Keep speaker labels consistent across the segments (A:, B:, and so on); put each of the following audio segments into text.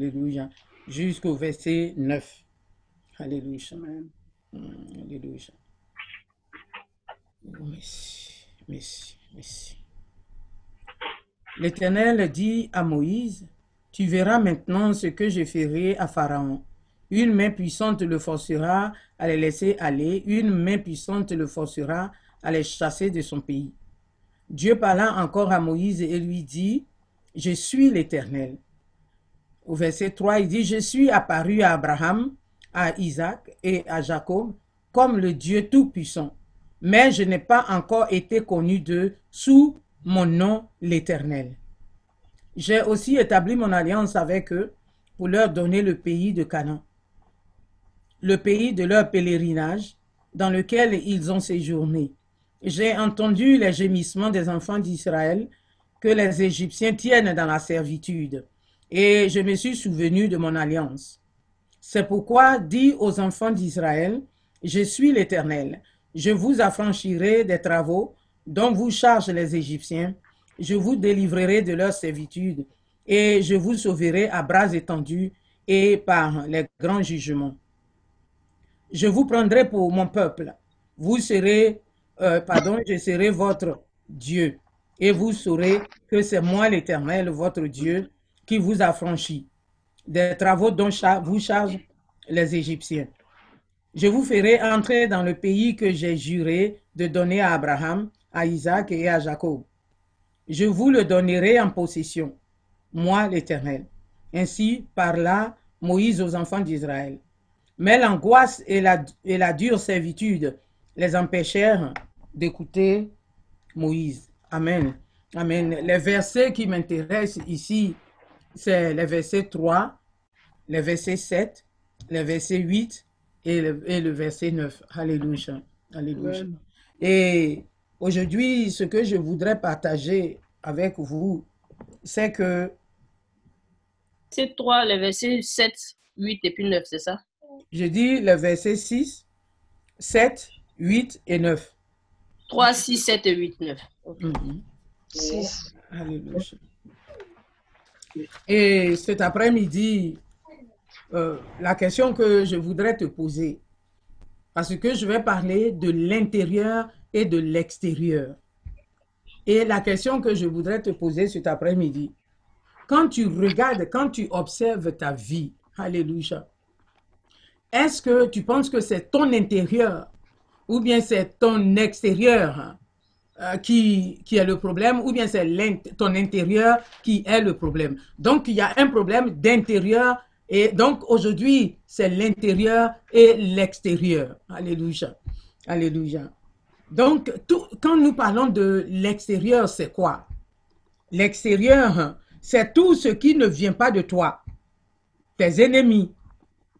A: Alléluia. Jusqu'au verset 9. Alléluia. Mm, Alléluia. Oh, merci, merci, merci. L'Éternel dit à Moïse, Tu verras maintenant ce que je ferai à Pharaon. Une main puissante le forcera à les laisser aller, une main puissante le forcera à les chasser de son pays. Dieu parla encore à Moïse et lui dit, Je suis l'Éternel. Au verset 3, il dit, Je suis apparu à Abraham, à Isaac et à Jacob comme le Dieu Tout-Puissant, mais je n'ai pas encore été connu d'eux sous mon nom l'Éternel. J'ai aussi établi mon alliance avec eux pour leur donner le pays de Canaan, le pays de leur pèlerinage dans lequel ils ont séjourné. J'ai entendu les gémissements des enfants d'Israël que les Égyptiens tiennent dans la servitude, et je me suis souvenu de mon alliance. C'est pourquoi dis aux enfants d'Israël, je suis l'Éternel, je vous affranchirai des travaux dont vous chargent les Égyptiens, je vous délivrerai de leur servitude, et je vous sauverai à bras étendus et par les grands jugements. Je vous prendrai pour mon peuple, vous serez, euh, pardon, je serai votre Dieu, et vous saurez que c'est moi l'Éternel, votre Dieu, qui vous affranchit des travaux dont vous chargent les Égyptiens. Je vous ferai entrer dans le pays que j'ai juré de donner à Abraham, à Isaac et à Jacob. Je vous le donnerai en possession, moi l'Éternel. Ainsi parla Moïse aux enfants d'Israël. Mais l'angoisse et la, et la dure servitude les empêchèrent d'écouter Moïse. Amen. Amen. Les versets qui m'intéressent ici, c'est les versets 3, les versets 7, les versets 8 et le, et le verset 9. Alléluia. Alléluia. Et aujourd'hui, ce que je voudrais partager avec vous, c'est que
B: C'est 3, les versets 7, 8 et puis 9, c'est ça?
A: je dis les versets 6, 7, 8 et 9.
B: 3, 6, 7 et 8, 9. Ok.
A: Mhm.
C: 6.
A: Alléluia. Et cet après-midi, euh, la question que je voudrais te poser, parce que je vais parler de l'intérieur et de l'extérieur. Et la question que je voudrais te poser cet après-midi, quand tu regardes, quand tu observes ta vie, Alléluia, est-ce que tu penses que c'est ton intérieur ou bien c'est ton extérieur? Euh, qui, qui est le problème ou bien c'est ton intérieur qui est le problème. Donc, il y a un problème d'intérieur et donc aujourd'hui, c'est l'intérieur et l'extérieur. Alléluia. Alléluia. Donc, tout- quand nous parlons de l'extérieur, c'est quoi? L'extérieur, c'est tout ce qui ne vient pas de toi. Tes ennemis,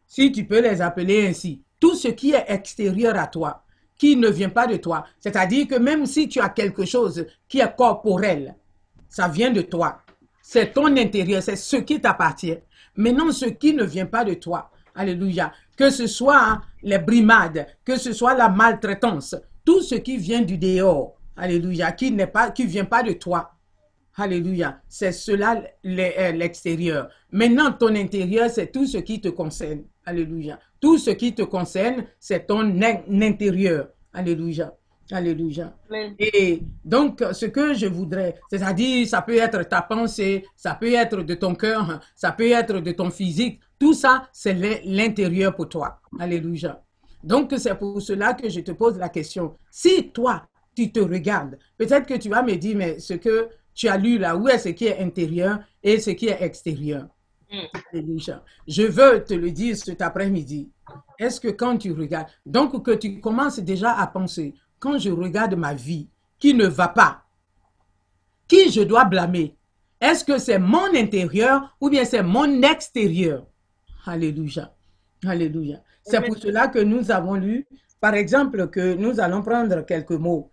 A: si tu peux les appeler ainsi, tout ce qui est extérieur à toi, qui ne vient pas de toi, c'est-à-dire que même si tu as quelque chose qui est corporel, ça vient de toi. C'est ton intérieur, c'est ce qui t'appartient. Maintenant, ce qui ne vient pas de toi, alléluia, que ce soit les brimades, que ce soit la maltraitance, tout ce qui vient du dehors, alléluia, qui n'est pas, qui vient pas de toi, Alléluia. C'est cela euh, l'extérieur. Maintenant, ton intérieur, c'est tout ce qui te concerne. Alléluia. Tout ce qui te concerne, c'est ton in- intérieur. Alléluia. Alléluia. Et donc, ce que je voudrais, c'est-à-dire, ça peut être ta pensée, ça peut être de ton cœur, ça peut être de ton physique. Tout ça, c'est l'in- l'intérieur pour toi. Alléluia. Donc, c'est pour cela que je te pose la question. Si toi, tu te regardes, peut-être que tu vas me dire, mais ce que tu as lu là, où est ce qui est intérieur et ce qui est extérieur?
B: Mm.
A: Alléluia. Je veux te le dire cet après-midi. Est-ce que quand tu regardes, donc que tu commences déjà à penser, quand je regarde ma vie qui ne va pas, qui je dois blâmer? Est-ce que c'est mon intérieur ou bien c'est mon extérieur? Alléluia. Alléluia. C'est pour cela que nous avons lu, par exemple, que nous allons prendre quelques mots.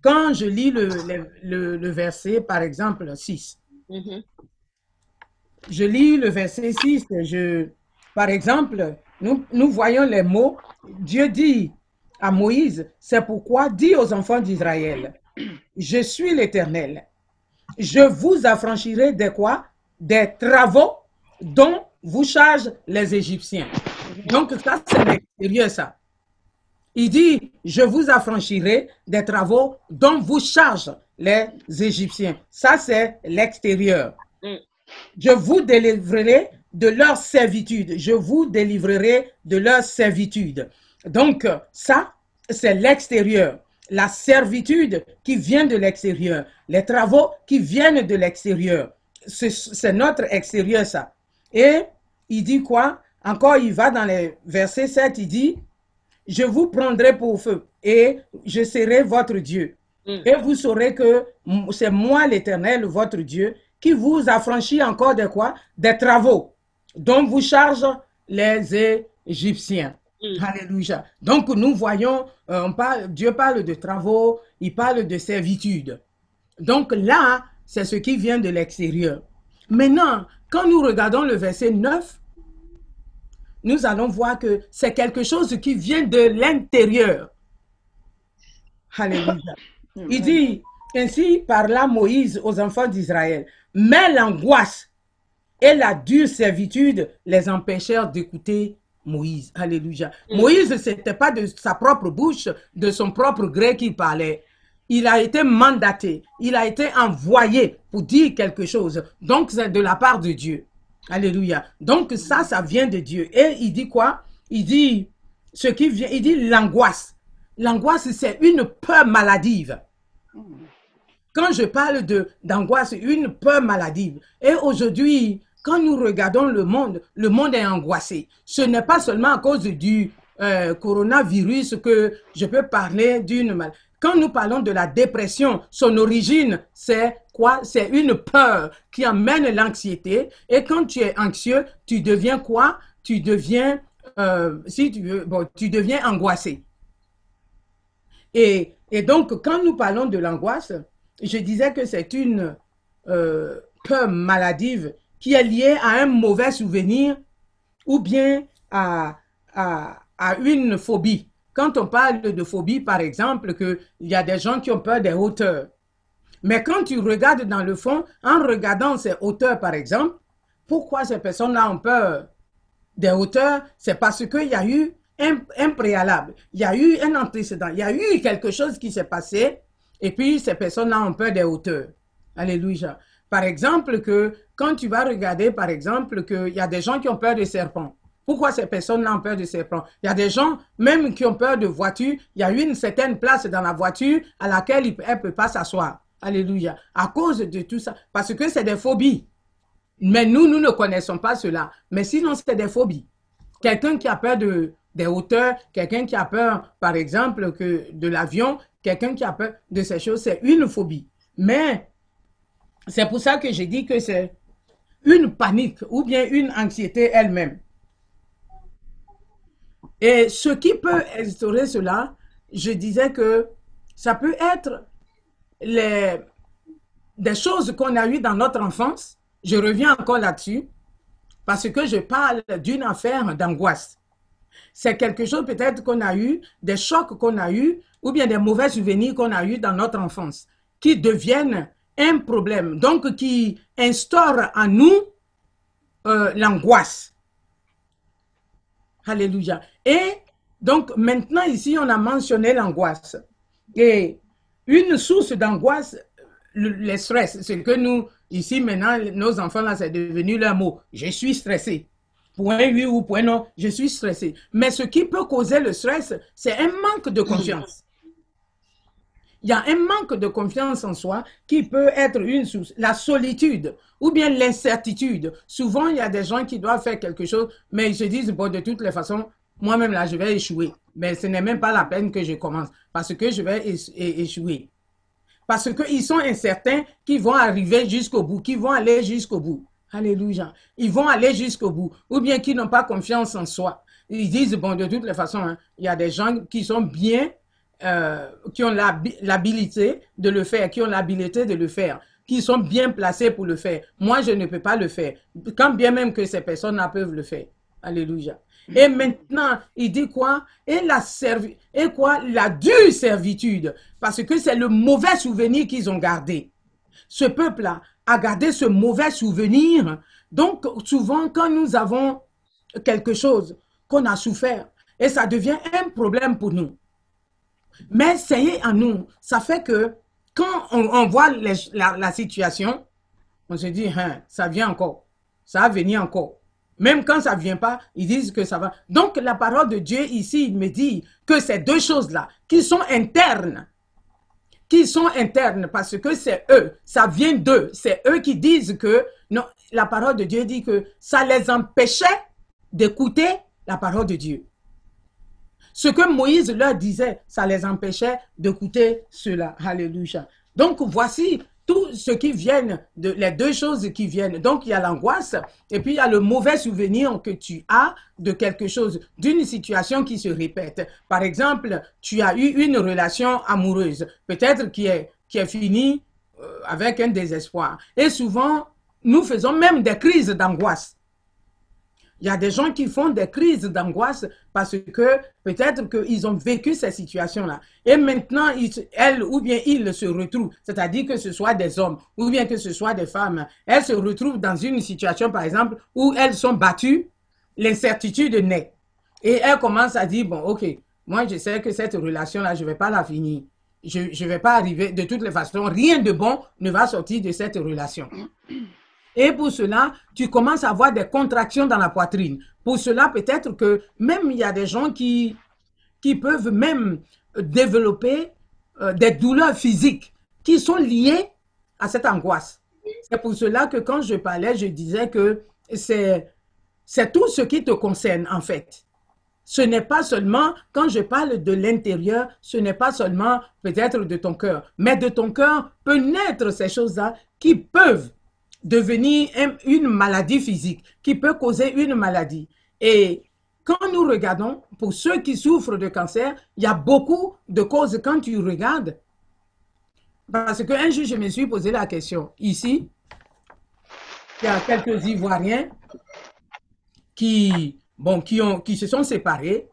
A: Quand je lis le, le- le- le verset, par exemple, 6,
B: Mhm.
A: Je lis le verset 6, je, par exemple, nous, voyons les mots, Dieu dit à Moïse, c'est pourquoi dis aux enfants d'Israël, je suis l'Éternel, je vous affranchirai de quoi? Des travaux dont vous chargent les Égyptiens. Donc, ça, c'est l'extérieur, ça. Il dit, je vous affranchirai des travaux dont vous chargent les Égyptiens. Ça, c'est l'extérieur. Je vous délivrerai de leur servitude. Je vous délivrerai de leur servitude. Donc, ça, c'est l'extérieur. La servitude qui vient de l'extérieur. Les travaux qui viennent de l'extérieur. C'est- notre extérieur, ça. Et il dit quoi? Encore, il va dans les versets 7, il dit, je vous prendrai pour feu et je serai votre Dieu.
B: Mm.
A: Et vous saurez que c'est moi l'Éternel, votre Dieu, qui vous affranchit encore de quoi? Des travaux dont vous chargent les Égyptiens.
B: Mm.
A: Alléluia. Donc nous voyons, euh, on parle, Dieu parle de travaux, il parle de servitude. Donc là, c'est ce qui vient de l'extérieur. Maintenant, quand nous regardons le verset 9, nous allons voir que c'est quelque chose qui vient de l'intérieur. Alléluia. Il dit, ainsi parla Moïse aux enfants d'Israël, mais l'angoisse et la dure servitude les empêchèrent d'écouter Moïse. Alléluia. Moïse, ce n'était pas de sa propre bouche, de son propre gré qu'il parlait. Il a été mandaté, il a été envoyé pour dire quelque chose. Donc, c'est de la part de Dieu. Alléluia. Donc, ça, ça vient de Dieu. Et il dit quoi? Il dit, ce qui vient, il dit l'angoisse. L'angoisse, c'est une peur maladive. Quand je parle d'angoisse, une peur maladive. Et aujourd'hui, quand nous regardons le monde, le monde est angoissé. Ce n'est pas seulement à cause du euh, coronavirus que je peux parler d'une mal. Quand nous parlons de la dépression, son origine, c'est quoi? C'est une peur qui amène l'anxiété. Et quand tu es anxieux, tu deviens quoi? Tu deviens, euh, si tu veux, bon, tu deviens angoissé. Et, et donc, quand nous parlons de l'angoisse, je disais que c'est une peur maladive qui est liée à un mauvais souvenir ou bien à, à, une phobie. Quand on parle de phobie, par exemple, qu'il y a des gens qui ont peur des hauteurs. Mais quand tu regardes dans le fond, en regardant ces hauteurs, par exemple, pourquoi ces personnes-là ont peur des hauteurs? C'est parce qu'il y a eu un préalable, il y a eu un antécédent, il y a eu quelque chose qui s'est passé et puis ces personnes-là ont peur des hauteurs. Alléluia. Par exemple, que quand tu vas regarder, par exemple, qu'il y a des gens qui ont peur des serpents. Pourquoi ces personnes-là ont peur des serpents? Il y a des gens, même qui ont peur de voitures, il y a une certaine place dans la voiture à laquelle elle ne peut pas s'asseoir. Alléluia. À cause de tout ça. Parce que c'est des phobies. Mais nous, nous ne connaissons pas cela. Mais sinon, c'est des phobies. Quelqu'un qui a peur de, des hauteurs, quelqu'un qui a peur, par exemple, que de l'avion, quelqu'un qui a peur de ces choses, c'est une phobie. Mais c'est pour ça que j'ai dit que c'est une panique ou bien une anxiété elle-même. Et ce qui peut instaurer cela, je disais que ça peut être les, des choses qu'on a eues dans notre enfance. Je reviens encore là-dessus parce que je parle d'une affaire d'angoisse. C'est quelque chose peut-être qu'on a eu, des chocs qu'on a eu, ou bien des mauvais souvenirs qu'on a eu dans notre enfance, qui deviennent un problème, donc qui instaurent en nous euh, l'angoisse. Alléluia. Et donc maintenant ici, on a mentionné l'angoisse. Et une source d'angoisse, le, le stress, c'est que nous, ici maintenant, nos enfants, là, c'est devenu leur mot. Je suis stressé. Point oui ou point non, je suis stressé. Mais ce qui peut causer le stress, c'est un manque de confiance. Il y a un manque de confiance en soi qui peut être une source. La solitude ou bien l'incertitude. Souvent, il y a des gens qui doivent faire quelque chose, mais ils se disent, bon, de toutes les façons, moi-même là, je vais échouer. Mais ce n'est même pas la peine que je commence parce que je vais échouer. Parce qu'ils sont incertains qu'ils vont arriver jusqu'au bout, qu'ils vont aller jusqu'au bout. Alléluia. Ils vont aller jusqu'au bout. Ou bien qu'ils n'ont pas confiance en soi. Ils disent, bon, de toutes les façons, hein, il y a des gens qui sont bien, euh, qui ont l'habi- l'habilité de le faire, qui ont l'habilité de le faire, qui sont bien placés pour le faire. Moi, je ne peux pas le faire. Quand bien même que ces personnes-là peuvent le faire. Alléluia. Et maintenant, il dit quoi? Et la servi et quoi? La dure servitude. Parce que c'est le mauvais souvenir qu'ils ont gardé. Ce peuple-là a gardé ce mauvais souvenir Donc, souvent, quand nous avons quelque chose qu'on a souffert, et ça devient un problème pour nous. Mais c'est en nous, ça fait que quand on, voit la, situation, on se dit, hein, ça vient encore, ça va venir encore. Même quand ça ne vient pas, ils disent que ça va. Donc la parole de Dieu ici, il me dit que ces deux choses-là, qui sont internes, qui sont internes parce que c'est eux, ça vient d'eux, c'est eux qui disent que, non, la parole de Dieu dit que ça les empêchait d'écouter la parole de Dieu. Ce que Moïse leur disait, ça les empêchait d'écouter cela. Alléluia. Donc voici tout ce qui vient, de, les deux choses qui viennent. Donc, il y a l'angoisse et puis il y a le mauvais souvenir que tu as de quelque chose, d'une situation qui se répète. Par exemple, tu as eu une relation amoureuse, peut-être qui est, qui est finie euh, avec un désespoir. Et souvent, nous faisons même des crises d'angoisse. Il y a des gens qui font des crises d'angoisse parce que peut-être qu'ils ont vécu ces situations-là. Et maintenant, elles ou bien ils se retrouvent, c'est-à-dire que ce soit des hommes ou bien que ce soit des femmes, elles se retrouvent dans une situation, par exemple, où elles sont battues, l'incertitude naît. Et elles commencent à dire, bon, ok, moi je sais que cette relation-là, je ne vais pas la finir. Je ne vais pas arriver, de toutes les façons, rien de bon ne va sortir de cette relation. Et pour cela, tu commences à avoir des contractions dans la poitrine. Pour cela, peut-être que même il y a des gens qui, qui peuvent même développer euh, des douleurs physiques qui sont liées à cette angoisse. C'est pour cela que quand je parlais, je disais que c'est, tout ce qui te concerne en fait. Ce n'est pas seulement, quand je parle de l'intérieur, ce n'est pas seulement peut-être de ton cœur, mais de ton cœur peut naître ces choses-là qui peuvent devenir une maladie physique, qui peut causer une maladie. Et quand nous regardons, pour ceux qui souffrent de cancer, il y a beaucoup de causes quand tu regardes. Parce qu'un jour, je me suis posé la question. Ici, il y a quelques Ivoiriens qui, bon, qui, ont, qui se sont séparés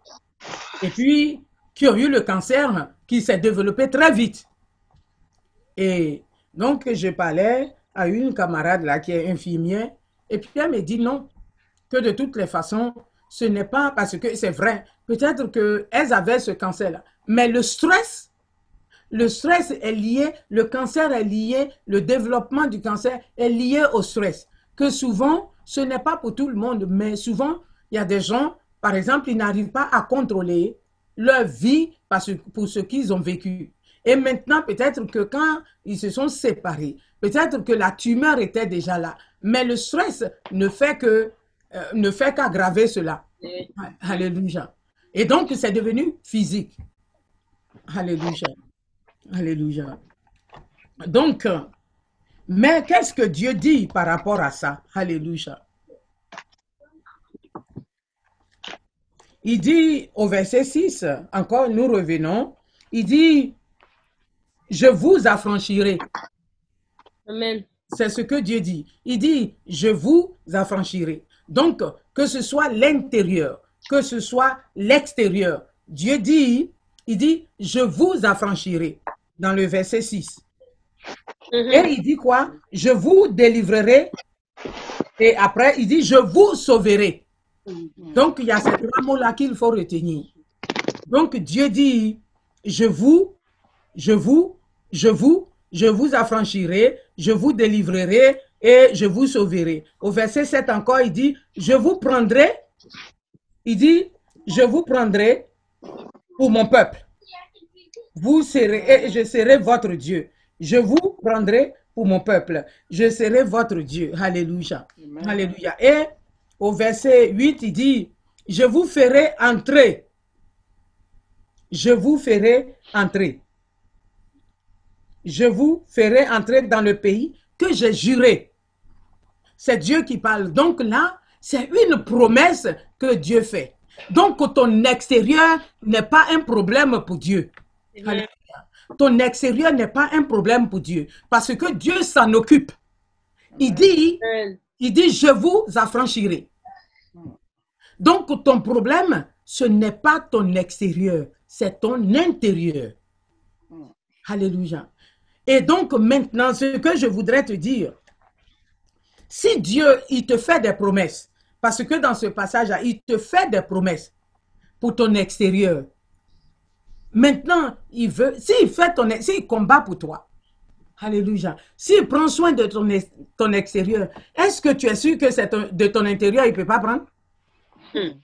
A: et puis qui ont eu le cancer qui s'est développé très vite. Et donc, je parlais à une camarade là qui est infirmière, et puis elle me dit non, que de toutes les façons, ce n'est pas parce que c'est vrai, peut-être qu'elles avaient ce cancer-là, mais le stress, le stress est lié, le cancer est lié, le développement du cancer est lié au stress, que souvent, ce n'est pas pour tout le monde, mais souvent, il y a des gens, par exemple, ils n'arrivent pas à contrôler leur vie parce, pour ce qu'ils ont vécu. Et maintenant, peut-être que quand ils se sont séparés, peut-être que la tumeur était déjà là, mais le stress ne fait que euh, ne fait qu'aggraver cela. Alléluia. Et donc, c'est devenu physique. Alléluia. Alléluia. Donc, mais qu'est-ce que Dieu dit par rapport à ça? Alléluia. Il dit au verset 6, encore nous revenons, il dit, je vous affranchirai.
B: Amen.
A: C'est ce que Dieu dit. Il dit, je vous affranchirai. Donc, que ce soit l'intérieur, que ce soit l'extérieur, Dieu dit, il dit, je vous affranchirai dans le verset 6. Mm-hmm. Et il dit quoi? Je vous délivrerai. Et après, il dit, je vous sauverai. Mm-hmm. Donc, il y a ces trois mots-là qu'il faut retenir. Donc, Dieu dit, je vous, je vous je vous, je vous affranchirai, je vous délivrerai et je vous sauverai. Au verset 7 encore, il dit, je vous prendrai, il dit, je vous prendrai pour mon peuple. Vous serez, et je serai votre Dieu. Je vous prendrai pour mon peuple. Je serai votre Dieu. Alléluia. Alléluia. Et au verset 8, il dit, je vous ferai entrer. Je vous ferai entrer je vous ferai entrer dans le pays que j'ai juré. C'est Dieu qui parle. Donc là, c'est une promesse que Dieu fait. Donc ton extérieur n'est pas un problème pour Dieu. Ton extérieur n'est pas un problème pour Dieu. Parce que Dieu s'en occupe. Il dit, il dit, je vous affranchirai. Donc ton problème, ce n'est pas ton extérieur, c'est ton intérieur. Alléluia. Et donc maintenant, ce que je voudrais te dire, Si Dieu, il te fait des promesses, parce que dans ce passage-là, il te fait des promesses pour ton extérieur. Maintenant, il veut, s'il fait ton, s'il combat pour toi, Alléluia. S'il prend soin de ton, ton extérieur, est-ce que tu es sûr que c'est de ton intérieur, il ne peut pas prendre? Hmm.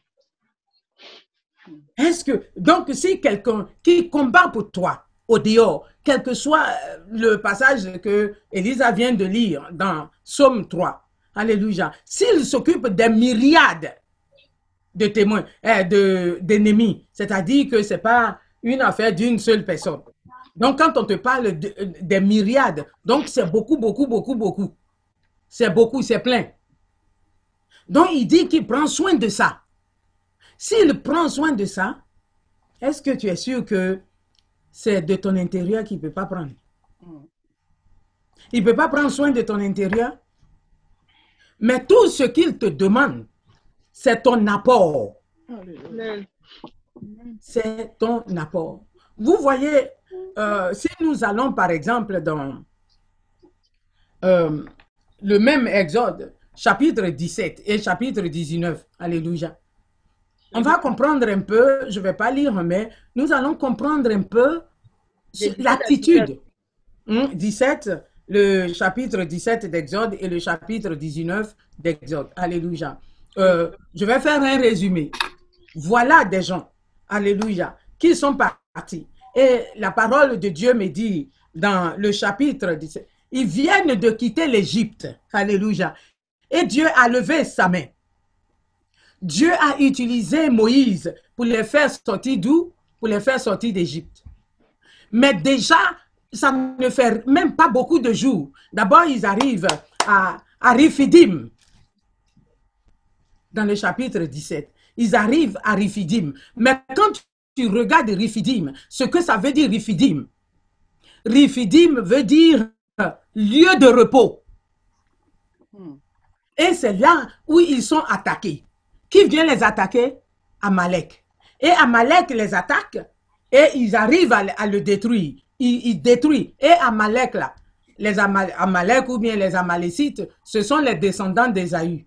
A: Est-ce que, donc, si quelqu'un qui combat pour toi au dehors, quel que soit euh, le passage que Elisa vient de lire dans Somme 3, Alléluia, s'il s'occupe des myriades de témoins, eh, d'ennemis, c'est-à-dire que ce n'est pas une affaire d'une seule personne. Donc, quand on te parle des myriades, donc c'est beaucoup, beaucoup, beaucoup, beaucoup. C'est beaucoup, c'est plein. Donc, il dit qu'il prend soin de ça. S'il prend soin de ça, est-ce que tu es sûr que c'est de ton intérieur qu'il ne peut pas prendre? Il ne peut pas prendre soin de ton intérieur. Mais tout ce qu'il te demande, c'est ton apport. C'est ton apport. Vous voyez, euh, si nous allons par exemple dans euh, le même Exode, chapitre 17 et chapitre 19, Alléluia, on va comprendre un peu, je ne vais pas lire, mais nous allons comprendre un peu l'attitude. 17, hmm, le chapitre 17 d'Exode et le chapitre 19 d'Exode. Alléluia. Euh, je vais faire un résumé. Voilà des gens, Alléluia, qui sont partis. Et la parole de Dieu me dit dans le chapitre 17, ils viennent de quitter l'Égypte. Alléluia. Et Dieu a levé sa main. Dieu a utilisé Moïse pour les faire sortir d'où? Pour les faire sortir d'Égypte. Mais déjà, ça ne fait même pas beaucoup de jours. D'abord, ils arrivent à, à Rifidim, dans le chapitre 17. Ils arrivent à Rifidim. Mais quand tu regardes Rifidim, ce que ça veut dire Rifidim, Rifidim veut dire lieu de repos. Hmm. Et c'est là où ils sont attaqués. Qui vient les attaquer? Amalek. Et Amalek les attaque et ils arrivent à, le détruire. Ils, détruisent. Et Amalek, là, les Amalek ou bien les Amalécites, ce sont les descendants d'Ésaü.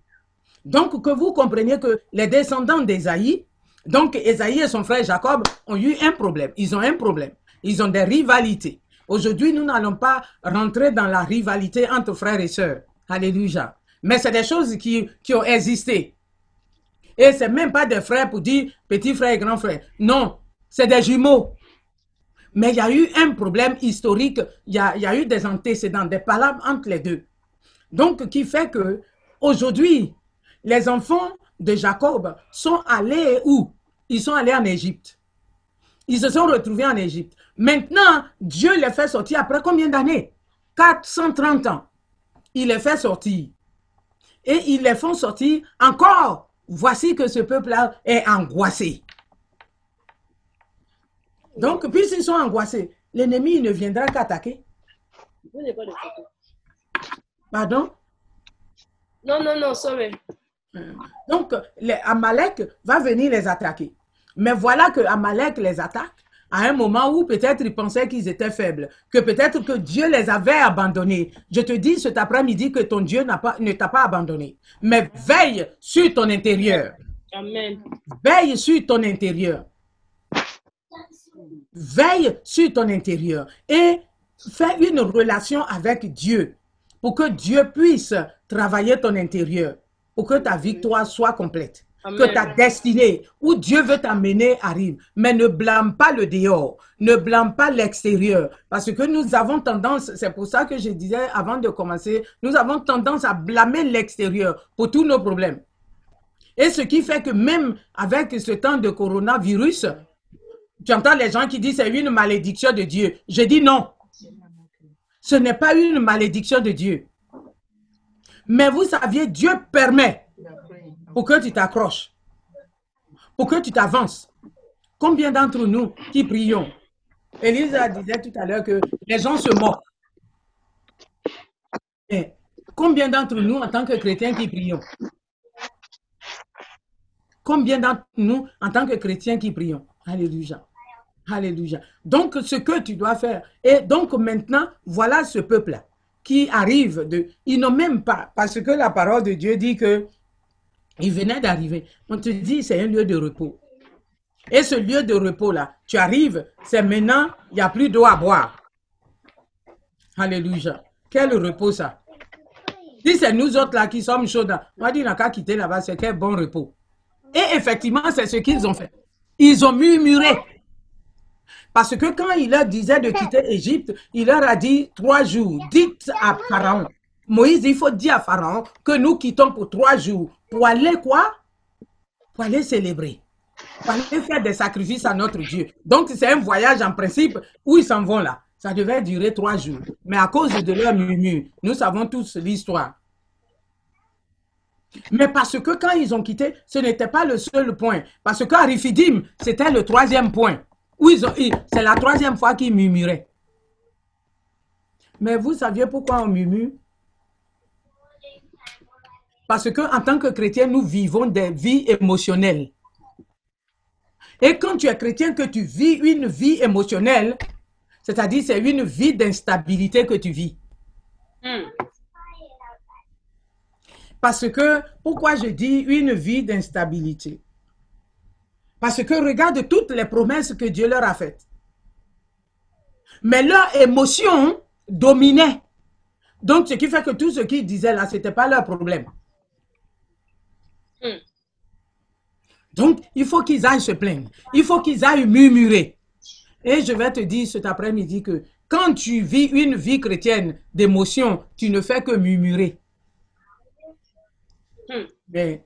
A: Donc, que vous compreniez que les descendants d'Ésaïe, donc Ésaïe et son frère Jacob ont eu un problème. Ils ont un problème. Ils ont des rivalités. Aujourd'hui, nous n'allons pas rentrer dans la rivalité entre frères et sœurs. Alléluia. Mais c'est des choses qui, qui ont existé. Et c'est même pas des frères pour dire petit frère et grand frère. Non, c'est des jumeaux. Mais il y a eu un problème historique, il y a, eu des antécédents, des palabres entre les deux. Donc, qui fait que aujourd'hui, les enfants de Jacob sont allés où? Ils sont allés en Égypte. Ils se sont retrouvés en Égypte. Maintenant, Dieu les fait sortir après combien d'années? 430 ans. Il les fait sortir. Et ils les font sortir encore voici que ce peuple-là est angoissé. Donc, puisqu'ils sont angoissés, l'ennemi ne viendra qu'attaquer. Pardon?
B: Non, non, non, sorry.
A: Donc, les Amalek va venir les attaquer. Mais voilà que Amalek les attaque à un moment où peut-être ils pensaient qu'ils étaient faibles, que peut-être que Dieu les avait abandonnés. Je te dis cet après-midi que ton Dieu pas, ne t'a pas abandonné. Mais veille sur ton intérieur.
B: Amen.
A: Veille sur ton intérieur. Veille sur ton intérieur et fais une relation avec Dieu pour que Dieu puisse travailler ton intérieur, pour que ta victoire soit complète que ta destinée, où Dieu veut t'amener, arrive. Mais ne blâme pas le dehors, ne blâme pas l'extérieur. Parce que nous avons tendance, c'est pour ça que je disais avant de commencer, nous avons tendance à blâmer l'extérieur pour tous nos problèmes. Et ce qui fait que même avec ce temps de coronavirus, tu entends les gens qui disent c'est une malédiction de Dieu. Je dis non. Ce n'est pas une malédiction de Dieu. Mais vous saviez, Dieu permet pour que tu t'accroches, pour que tu t'avances. Combien d'entre nous qui prions? Elisa disait tout à l'heure que les gens se moquent. combien d'entre nous, en tant que chrétiens, qui prions? Combien d'entre nous, en tant que chrétiens, qui prions? Alléluia. Alléluia. Donc, ce que tu dois faire. Et donc, maintenant, voilà ce peuple-là. qui arrivent, de, ils n'ont même pas, parce que la parole de Dieu dit que ils venaient d'arriver. On te dit, c'est un lieu de repos. Et ce lieu de repos-là, tu arrives, c'est maintenant, il n'y a plus d'eau à boire. Alléluia. Quel repos ça. Si c'est nous autres là qui sommes chauds, on va dire, on qu'à quitter là-bas, c'est quel bon repos. Et effectivement, c'est ce qu'ils ont fait. Ils ont murmuré. Parce que quand il leur disait de quitter Égypte, il leur a dit trois jours. Dites à Pharaon. Moïse, il faut dire à Pharaon que nous quittons pour trois jours. Pour aller quoi? Pour aller célébrer. Pour aller faire des sacrifices à notre Dieu. Donc, c'est un voyage en principe où ils s'en vont là. Ça devait durer trois jours. Mais à cause de leur murmure, nous savons tous l'histoire. Mais parce que quand ils ont quitté, ce n'était pas le seul point. Parce qu'à Rifidim, c'était le troisième point. C'est la troisième fois qu'ils murmuraient. Mais vous saviez pourquoi on murmure? Parce qu'en tant que chrétien, nous vivons des vies émotionnelles. Et quand tu es chrétien, que tu vis une vie émotionnelle, c'est-à-dire c'est une vie d'instabilité que tu vis. Hmm. Parce que, pourquoi je dis une vie d'instabilité? Parce que regarde toutes les promesses que Dieu leur a faites. Mais leur émotion dominait. Donc, ce qui fait que tout ce qu'ils disaient là, ce n'était pas leur problème. Hmm. Donc, il faut qu'ils aillent se plaindre. Il faut qu'ils aillent murmurer. Et je vais te dire cet après-midi que quand tu vis une vie chrétienne d'émotion, tu ne fais que murmurer. Hmm. Mais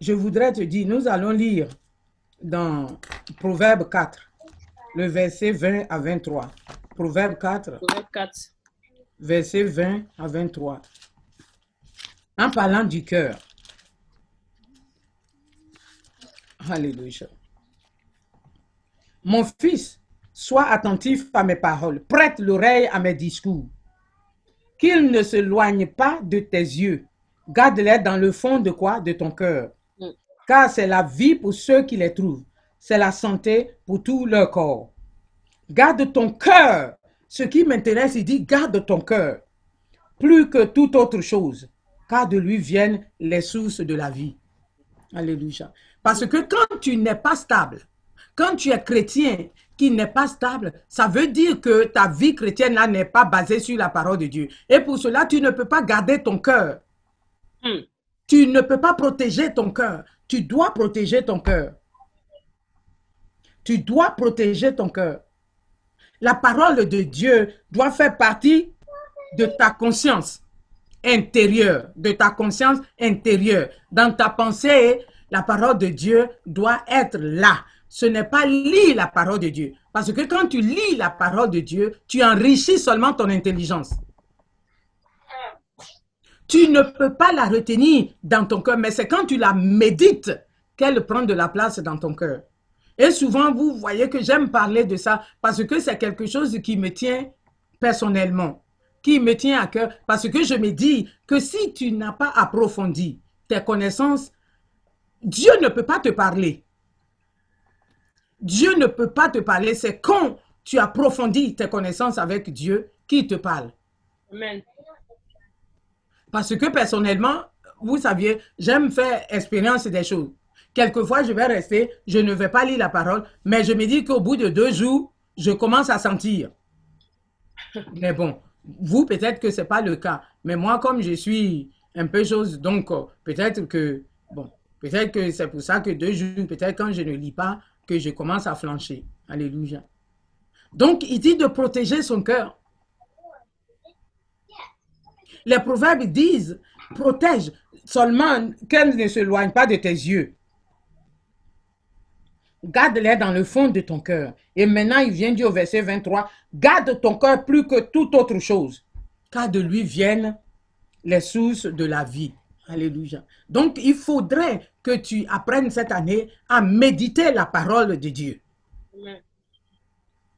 A: je voudrais te dire, nous allons lire dans Proverbe 4, le verset 20 à 23. Proverbe 4. Proverbe 4. Verset 20 à 23. En parlant du cœur. Alléluia. Mon fils, sois attentif à mes paroles, prête l'oreille à mes discours. Qu'ils ne s'éloignent pas de tes yeux. Garde-les dans le fond de quoi? De ton cœur. Mm. Car c'est la vie pour ceux qui les trouvent. C'est la santé pour tout leur corps. Garde ton cœur. Ce qui m'intéresse, il dit garde ton cœur. Plus que toute autre chose. Car de lui viennent les sources de la vie. Alléluia. Parce que quand tu n'es pas stable, quand tu es chrétien qui n'est pas stable, ça veut dire que ta vie chrétienne là n'est pas basée sur la parole de Dieu. Et pour cela, tu ne peux pas garder ton cœur. Hmm. Tu ne peux pas protéger ton cœur. Tu dois protéger ton cœur. Tu dois protéger ton cœur. La parole de Dieu doit faire partie de ta conscience intérieure, de ta conscience intérieure. Dans ta pensée, la parole de Dieu doit être là. Ce n'est pas lire la parole de Dieu. Parce que quand tu lis la parole de Dieu, tu enrichis seulement ton intelligence. Tu ne peux pas la retenir dans ton cœur, mais c'est quand tu la médites qu'elle prend de la place dans ton cœur. Et souvent, vous voyez que j'aime parler de ça parce que c'est quelque chose qui me tient personnellement, qui me tient à cœur, parce que je me dis que si tu n'as pas approfondi tes connaissances, Dieu ne peut pas te parler. Dieu ne peut pas te parler. C'est quand tu approfondis tes connaissances avec Dieu qu'il te parle. Amen. Parce que personnellement, vous saviez, j'aime faire expérience des choses. Quelquefois, je vais rester, je ne vais pas lire la parole, mais je me dis qu'au bout de deux jours, je commence à sentir. Mais bon, vous, peut-être que ce n'est pas le cas. Mais moi, comme je suis un peu chose, donc euh, peut-être que, peut-être que c'est pour ça que deux jours, peut-être quand je ne lis pas, que je commence à flancher. Alléluia. Donc, il dit de protéger son cœur. Les proverbes disent, protège seulement qu'elle ne se loigne pas de tes yeux. Garde-les dans le fond de ton cœur. Et maintenant, il vient dire au verset 23, garde ton cœur plus que toute autre chose, car de lui viennent les sources de la vie. Alléluia. Donc, il faudrait que tu apprennes cette année à méditer la parole de Dieu.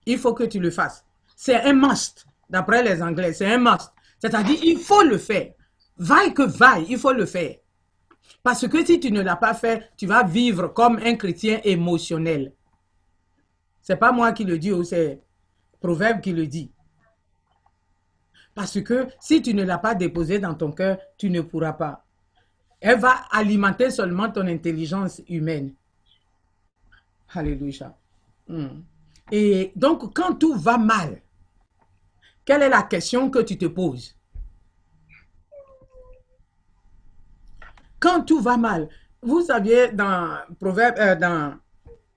A: Il faut que tu le fasses. C'est un must, d'après les Anglais, c'est un must. C'est-à-dire, il faut le faire. Vaille que vaille, il faut le faire. Parce que si tu ne l'as pas fait, tu vas vivre comme un chrétien émotionnel. C'est pas moi qui le dis, c'est Proverbe qui le dit. Parce que si tu ne l'as pas déposé dans ton cœur, tu ne pourras pas. Elle va alimenter seulement ton intelligence humaine. Alléluia. Hmm. Et donc, quand tout va mal, quelle est la question que tu te poses? Quand tout va mal, vous saviez dans Proverbe, euh, dans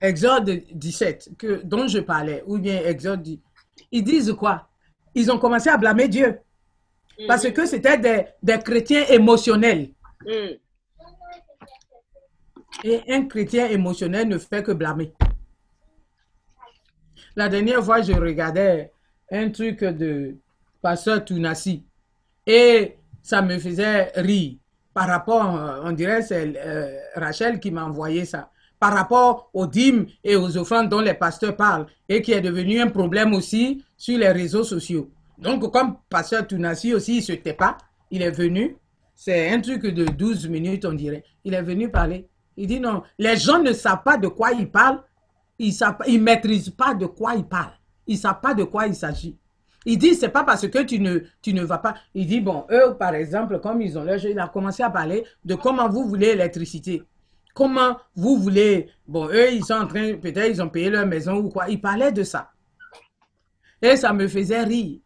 A: Exode 17, que, dont je parlais, ou bien Exode, ils disent quoi? Ils ont commencé à blâmer Dieu. Parce
B: Mhm.
A: que c'était des, des chrétiens émotionnels.
B: Mm.
A: Et un chrétien émotionnel ne fait que blâmer. La dernière fois, je regardais un truc de Pasteur Tounassi et ça me faisait rire par rapport, on dirait c'est euh, Rachel qui m'a envoyé ça, par rapport aux dîmes et aux offrandes dont les pasteurs parlent et qui est devenu un problème aussi sur les réseaux sociaux. Donc, comme Pasteur Tounassi aussi, il ne se tait pas, il est venu, c'est un truc de 12 minutes, on dirait, il est venu parler. Il dit non, les gens ne savent pas de quoi ils parlent, ils ne maîtrisent pas de quoi ils parlent, ils ne savent pas de quoi il s'agit. Il dit, c'est pas parce que tu ne, tu ne vas pas. Il dit, bon, eux, par exemple, comme ils ont leur jeu, il a commencé à parler de comment vous voulez l'électricité. Comment vous voulez. Bon, eux, ils sont en train, peut-être ils ont payé leur maison ou quoi. Il parlait de ça. Et ça me faisait rire.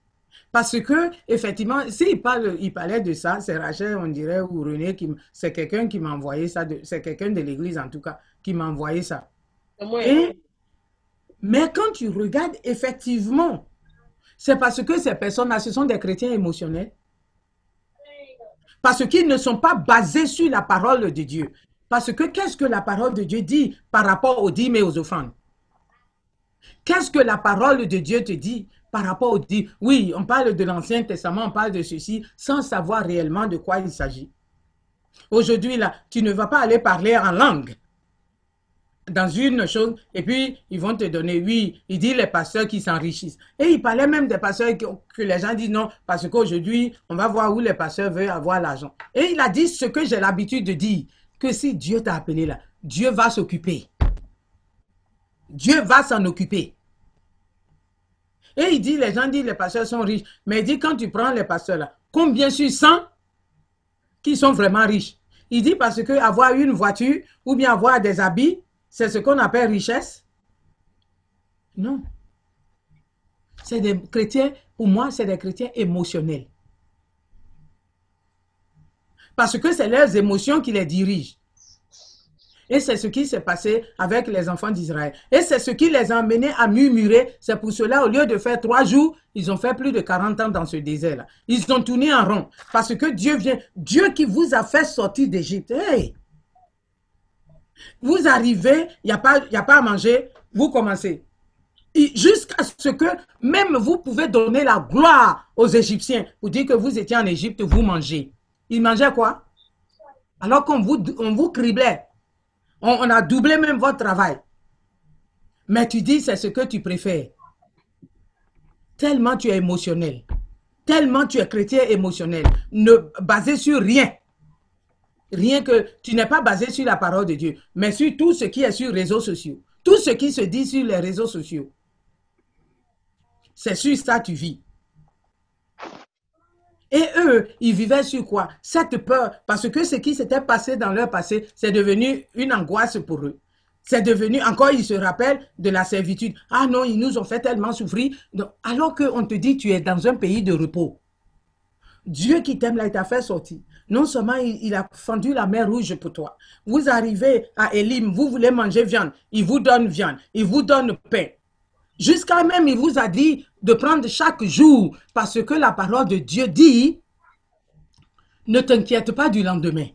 A: Parce que, effectivement, s'il parle, il parlait de ça, c'est Rachel, on dirait, ou René, qui, c'est quelqu'un qui m'a envoyé ça, de- c'est quelqu'un de l'église en tout cas, qui m'a envoyé ça. Et, mais quand tu regardes, effectivement, c'est parce que ces personnes-là, ce sont des chrétiens émotionnels. Parce qu'ils ne sont pas basés sur la parole de Dieu. Parce que qu'est-ce que la parole de Dieu dit par rapport aux dîmes et aux offrandes? Qu'est-ce que la parole de Dieu te dit par rapport aux dîmes Oui, on parle de l'Ancien Testament, on parle de ceci, sans savoir réellement de quoi il s'agit. Aujourd'hui, là, tu ne vas pas aller parler en langue dans une chose, et puis ils vont te donner, oui, il dit les pasteurs qui s'enrichissent. Et il parlait même des pasteurs que, que les gens disent non, parce qu'aujourd'hui, on va voir où les pasteurs veulent avoir l'argent. Et il a dit ce que j'ai l'habitude de dire, que si Dieu t'a appelé là, Dieu va s'occuper. Dieu va s'en occuper. Et il dit, les gens disent les pasteurs sont riches, mais il dit quand tu prends les pasteurs là, combien sur 100 qui sont vraiment riches? Il dit parce que avoir une voiture ou bien avoir des habits, c'est ce qu'on appelle richesse Non. C'est des chrétiens, pour moi, c'est des chrétiens émotionnels. Parce que c'est leurs émotions qui les dirigent. Et c'est ce qui s'est passé avec les enfants d'Israël. Et c'est ce qui les a amenés à murmurer. C'est pour cela, au lieu de faire trois jours, ils ont fait plus de 40 ans dans ce désert-là. Ils ont tourné en rond. Parce que Dieu vient, Dieu qui vous a fait sortir d'Égypte. Vous arrivez, il n'y a, pas- a pas à manger, vous commencez. Jusqu'à ce que même vous pouvez donner la gloire aux Égyptiens pour dire que vous étiez en Égypte, vous mangez. Ils mangeaient quoi? Alors qu'on vous, on vous criblait. On, a doublé même votre travail. Mais tu dis, c'est ce que tu préfères. Tellement tu es émotionnel. Tellement tu es chrétien émotionnel. Ne basé sur rien. Rien que tu n'es pas basé sur la parole de Dieu, mais sur tout ce qui est sur les réseaux sociaux. Tout ce qui se dit sur les réseaux sociaux. C'est sur ça que tu vis. Et eux, ils vivaient sur quoi? Cette peur, parce que ce qui s'était passé dans leur passé, c'est devenu une angoisse pour eux. C'est devenu, encore ils se rappellent de la servitude. Ah non, ils nous ont fait tellement souffrir. Alors qu'on te dit, tu es dans un pays de repos. Dieu qui t'aime là, il t'a fait sortir. Non seulement il, il a fendu la mer rouge pour toi. Vous arrivez à Elim, vous voulez manger viande. Il vous donne viande. Il vous donne pain. Jusqu'à même, il vous a dit de prendre chaque jour parce que la parole de Dieu dit, ne t'inquiète pas du lendemain.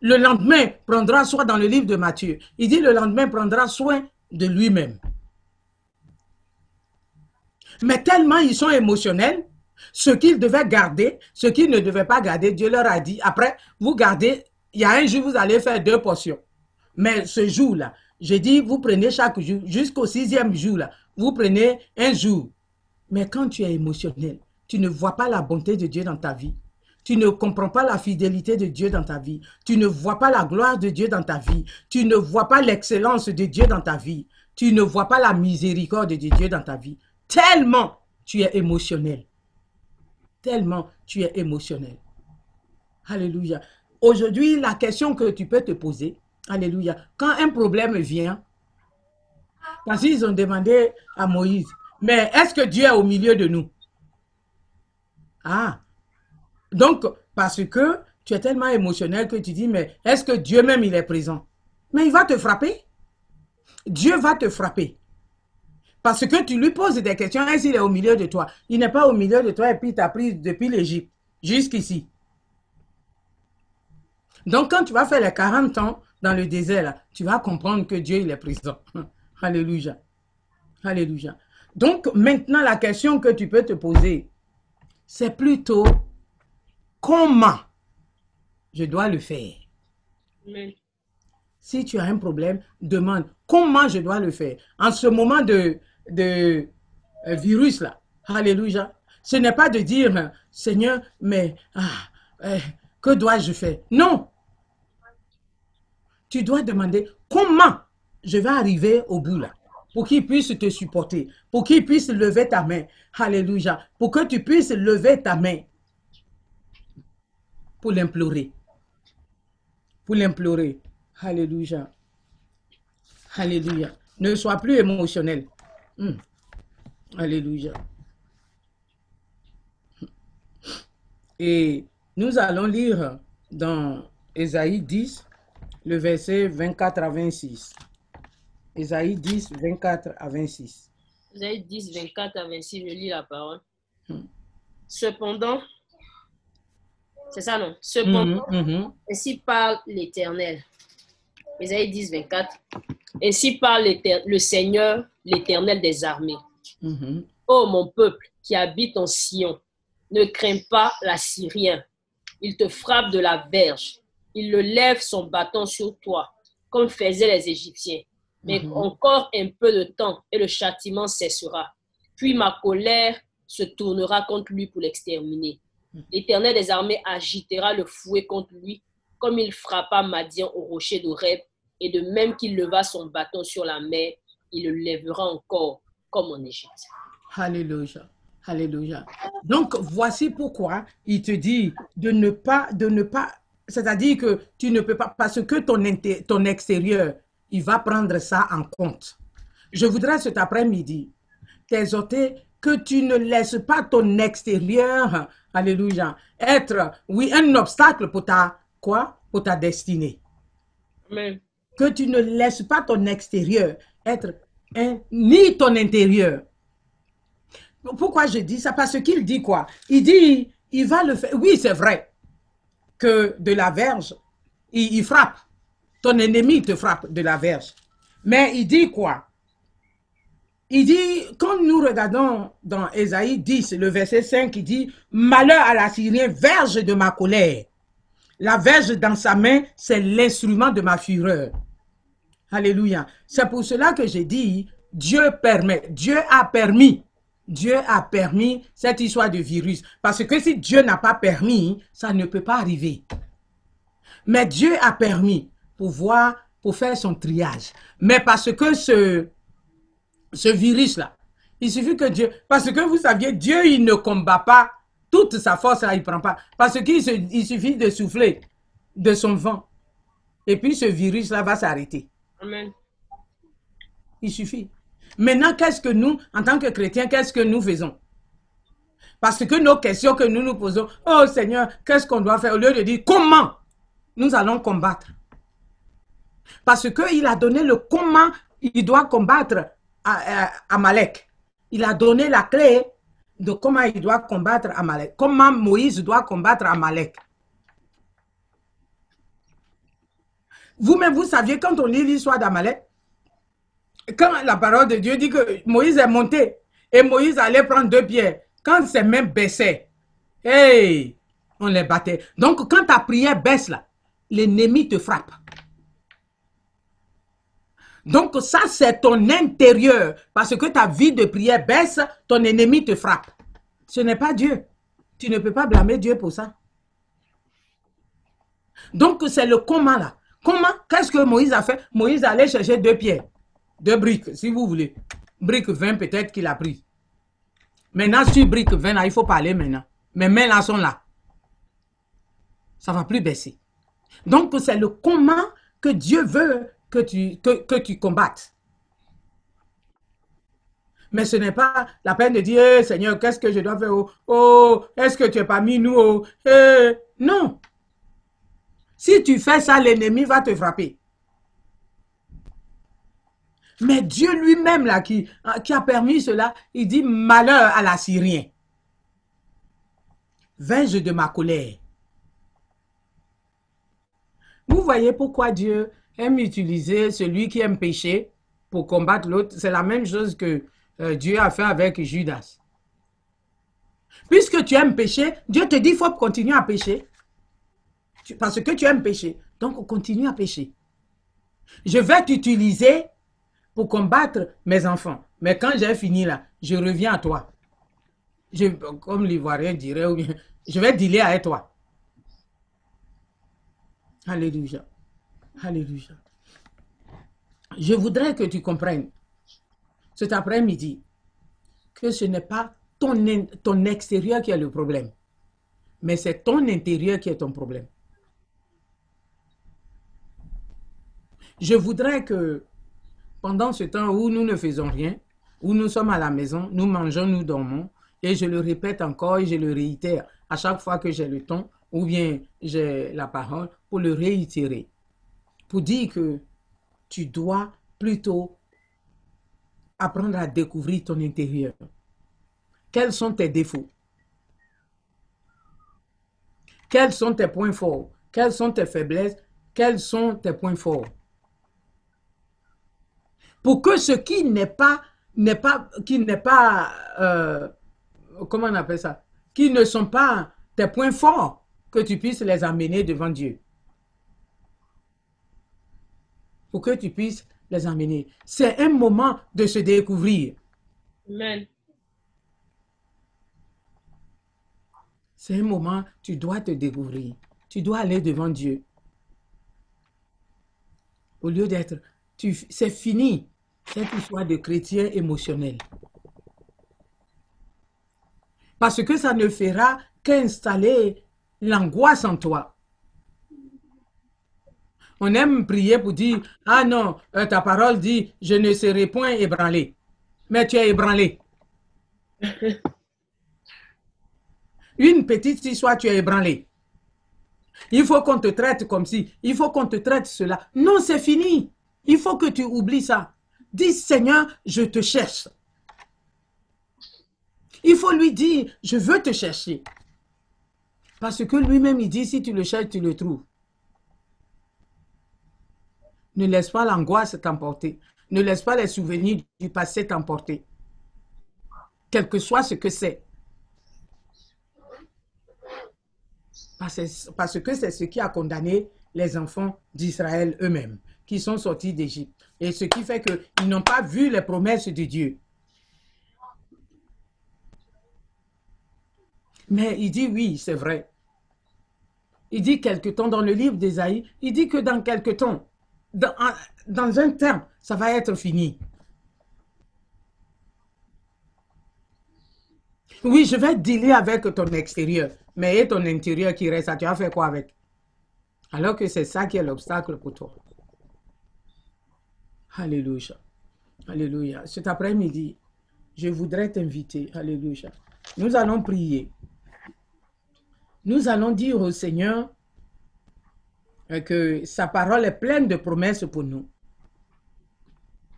A: Le lendemain prendra soin dans le livre de Matthieu. Il dit le lendemain prendra soin de lui-même. Mais tellement ils sont émotionnels, ce qu'ils devaient garder, ce qu'ils ne devaient pas garder, Dieu leur a dit, après, vous gardez, il y a un jour, vous allez faire deux portions. Mais ce jour-là, j'ai dit, vous prenez chaque jour, jusqu'au sixième jour-là, vous prenez un jour. Mais quand tu es émotionnel, tu ne vois pas la bonté de Dieu dans ta vie. Tu ne comprends pas la fidélité de Dieu dans ta vie. Tu ne vois pas la gloire de Dieu dans ta vie. Tu ne vois pas l'excellence de Dieu dans ta vie. Tu ne vois pas la miséricorde de Dieu dans ta vie. Tellement tu es émotionnel. tellement tu es émotionnel. Alléluia. Aujourd'hui, la question que tu peux te poser, Alléluia, quand un problème vient, parce qu'ils ont demandé à Moïse, mais est-ce que Dieu est au milieu de nous? Ah, donc, parce que tu es tellement émotionnel que tu dis, mais est-ce que Dieu même, il est présent? Mais il va te frapper. Dieu va te frapper. Parce que tu lui poses des questions, est-ce qu'il est au milieu de toi? Il n'est pas au milieu de toi et puis il t'a pris depuis l'Égypte jusqu'ici. Donc, quand tu vas faire les 40 ans dans le désert, là, tu vas comprendre que Dieu, il est présent. Alléluia. Alléluia. Donc, maintenant, la question que tu peux te poser, c'est plutôt comment je dois le faire?
B: Amen.
A: Si tu as un problème, demande comment je dois le faire? En ce moment de, de euh, virus là, alléluia, ce n'est pas de dire euh, Seigneur, mais ah, euh, que dois-je faire? Non. Tu dois demander comment je vais arriver au bout là, pour qu'il puisse te supporter, pour qu'il puisse lever ta main. Alléluia. Pour que tu puisses lever ta main pour l'implorer. Pour l'implorer. Alléluia. Alléluia. Ne sois plus émotionnel. Hmm. Alléluia. Et nous allons lire dans Ésaïe 10, le verset 24 à 26. Ésaïe 10, 24 à 26.
B: Ésaïe 10, 24 à 26, je lis la parole.
A: Hmm.
B: Cependant, c'est ça non? Cependant,
A: Mhm, mhm.
B: ainsi parle l'Éternel. Ésaïe 10, 24. Ainsi parle le Seigneur, l'Éternel des armées.
A: Mhm.
B: Ô mon peuple qui habite en Sion, ne crains pas l'Assyrien. Il te frappe de la verge. Il le lève son bâton sur toi, comme faisaient les Égyptiens. Mais
A: Mhm.
B: encore un peu de temps et le châtiment cessera. Puis ma colère se tournera contre lui pour l'exterminer. L'Éternel des armées agitera le fouet contre lui, comme il frappa Madian au rocher d'Oreb, et de même qu'il leva son bâton sur la mer, il le lèvera encore, comme en Égypte.
A: Alléluia. Alléluia. Donc, voici pourquoi il te dit de ne pas, de ne pas, c'est-à-dire que tu ne peux pas, parce que ton, ton extérieur, il va prendre ça en compte. Je voudrais cet après-midi t'exhorter que tu ne laisses pas ton extérieur, alléluia, être, oui, un obstacle pour ta, quoi? Pour ta destinée
B: Amen.
A: que tu ne laisses pas ton extérieur être un, ni ton intérieur. Pourquoi je dis ça? Parce qu'il dit quoi? Il dit, il va le faire. Oui, c'est vrai que de la verge, il, frappe. Ton ennemi te frappe de la verge. Mais il dit quoi? Il dit, quand nous regardons dans Ésaïe 10, le verset 5, il dit, Malheur à l'Assyrien, verge de ma colère. La verge dans sa main, c'est l'instrument de ma fureur. Alléluia. C'est pour cela que j'ai dit, Dieu permet, Dieu a permis, Dieu a permis cette histoire de virus. Parce que si Dieu n'a pas permis, ça ne peut pas arriver. Mais Dieu a permis pour voir, pour faire son triage. Mais parce que ce, ce virus-là, il suffit que Dieu, parce que vous saviez, Dieu, il ne combat pas toute sa force, là, il prend pas. Parce qu'il il suffit de souffler de son vent. Et puis ce virus-là va s'arrêter.
B: Amen.
A: Il suffit. Maintenant, qu'est-ce que nous, en tant que chrétiens, qu'est-ce que nous faisons? Parce que nos questions que nous nous posons, oh Seigneur, qu'est-ce qu'on doit faire? Au lieu de dire comment nous allons combattre? Parce qu'il a donné le comment il doit combattre à- Amalek. Il a donné la clé de comment il doit combattre Amalek. Comment Moïse doit combattre Amalek. Vous-même, vous saviez, quand on lit l'histoire d'Amalek, quand la parole de Dieu dit que Moïse est monté et Moïse allait prendre deux pierres, quand ses mains baissaient, hey, on les battait. Donc, quand ta prière baisse là, l'ennemi te frappe. Donc, ça, c'est ton intérieur. Parce que ta vie de prière baisse, ton ennemi te frappe. Ce n'est pas Dieu. Tu ne peux pas blâmer Dieu pour ça. Donc, c'est le comment là. Comment Qu'est-ce que Moïse a fait? Moïse allait chercher deux pierres, deux briques, si vous voulez. Brique 20 peut-être qu'il a pris. Maintenant, sur brique 20, là, il faut parler maintenant. mes mains sont là. Ça va plus baisser. Donc, c'est le comment que Dieu veut que tu, combattes. Mais ce n'est pas la peine de dire, Eh, Seigneur, qu'est-ce que je dois faire? Oh, oh, est-ce que tu es parmi nous? Oh, eh. Non. Si tu fais ça, l'ennemi va te frapper. Mais Dieu lui-même, là, qui, qui a permis cela, il dit malheur à l'Assyrien. Vais-je de ma colère? Vous voyez pourquoi Dieu aime utiliser celui qui aime pécher pour combattre l'autre. C'est la même chose que euh, Dieu a fait avec Judas. Puisque tu aimes pécher, Dieu te dit il faut continuer à pécher. Parce que tu aimes pécher. Donc, continue à pécher. Je vais t'utiliser pour combattre mes enfants. Mais quand j'ai fini là, je reviens à toi. Je, comme l'Ivoirien dirait, je vais dealer avec toi. Alléluia. Alléluia. Je voudrais que tu comprennes cet après-midi que ce n'est pas ton, ton extérieur qui est le problème, mais c'est ton intérieur qui est ton problème. Je voudrais que pendant ce temps où nous ne faisons rien, où nous sommes à la maison, nous mangeons, nous dormons, et je le répète encore et je le réitère à chaque fois que j'ai le temps ou bien j'ai la parole pour le réitérer, pour dire que tu dois plutôt apprendre à découvrir ton intérieur. Quels sont tes défauts? Quels sont tes points forts? Quelles sont tes faiblesses? Quels sont tes points forts? Pour que ce qui n'est pas, n'est pas, qui n'est pas, euh, comment on appelle ça? Qui ne sont pas tes points forts, que tu puisses les amener devant Dieu. Pour que tu puisses les amener. C'est un moment de se découvrir.
B: Amen.
A: C'est un moment, tu dois te découvrir. Tu dois aller devant Dieu. Au lieu d'être, tu, c'est fini cette histoire de chrétien émotionnel. Parce que ça ne fera qu'installer l'angoisse en toi. On aime prier pour dire, ah non, euh, ta parole dit, je ne serai point ébranlé. Mais tu es ébranlé. Une petite histoire, tu es ébranlé. Il faut qu'on te traite comme si, il faut qu'on te traite cela. Non, c'est fini. Il faut que tu oublies ça. Dis, Seigneur, je te cherche. Il faut lui dire, je veux te chercher. Parce que lui-même, il dit, si tu le cherches, tu le trouves. Ne laisse pas l'angoisse t'emporter. Ne laisse pas les souvenirs du passé t'emporter. Quel que soit ce que c'est. Parce, que c'est ce qui a condamné les enfants d'Israël eux-mêmes, qui sont sortis d'Égypte. Et ce qui fait qu'ils n'ont pas vu les promesses de Dieu. Mais il dit oui, c'est vrai. Il dit quelque temps dans le livre d'Ésaïe, il dit que dans quelque temps, dans, un- temps, ça va être fini. Oui, je vais dealer avec ton extérieur, mais et ton intérieur qui reste, tu vas faire quoi avec? Alors que c'est ça qui est l'obstacle pour toi. Alléluia. Alléluia. Cet après-midi, je voudrais t'inviter. Alléluia. Nous allons prier. Nous allons dire au Seigneur euh, que sa parole est pleine de promesses pour nous.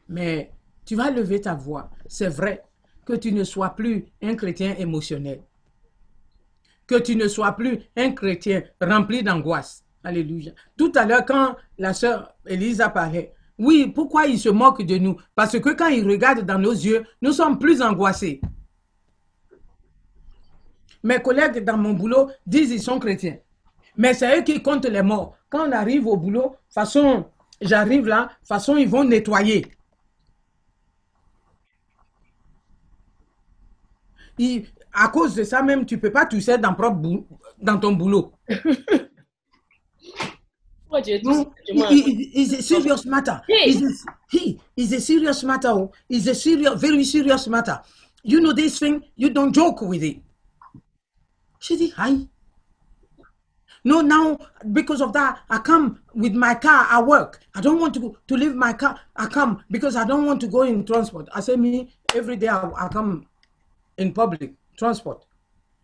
A: Mais tu vas lever ta voix. C'est vrai que tu ne sois plus un chrétien émotionnel. Que tu ne sois plus un chrétien rempli d'angoisse. Alléluia. Tout à l'heure, quand la sœur Elisa parlait, oui, pourquoi il se moque de nous? Parce que quand il regarde dans nos yeux, nous sommes plus angoissés. Mes collègues dans mon boulot disent qu'ils sont chrétiens. Mais c'est eux qui comptent les morts. Quand on arrive au boulot, façon, j'arrive là, façon, ils vont nettoyer. À cause de ça même, tu peux pas tousser dans, dans ton boulot.
B: Pourquoi Dieu est
A: No,
B: simplement
A: it- it- it's a serious matter.
B: Hey.
A: It's a, he, it's a serious matter. oh. It's a serious, very serious matter. You know this thing, you don't joke with it. She dit, hi. No, now because of that, I come with my car. I work. I don't want to go, to leave my car. I come because I don't want to go in transport. I say me every day. I, I come in public transport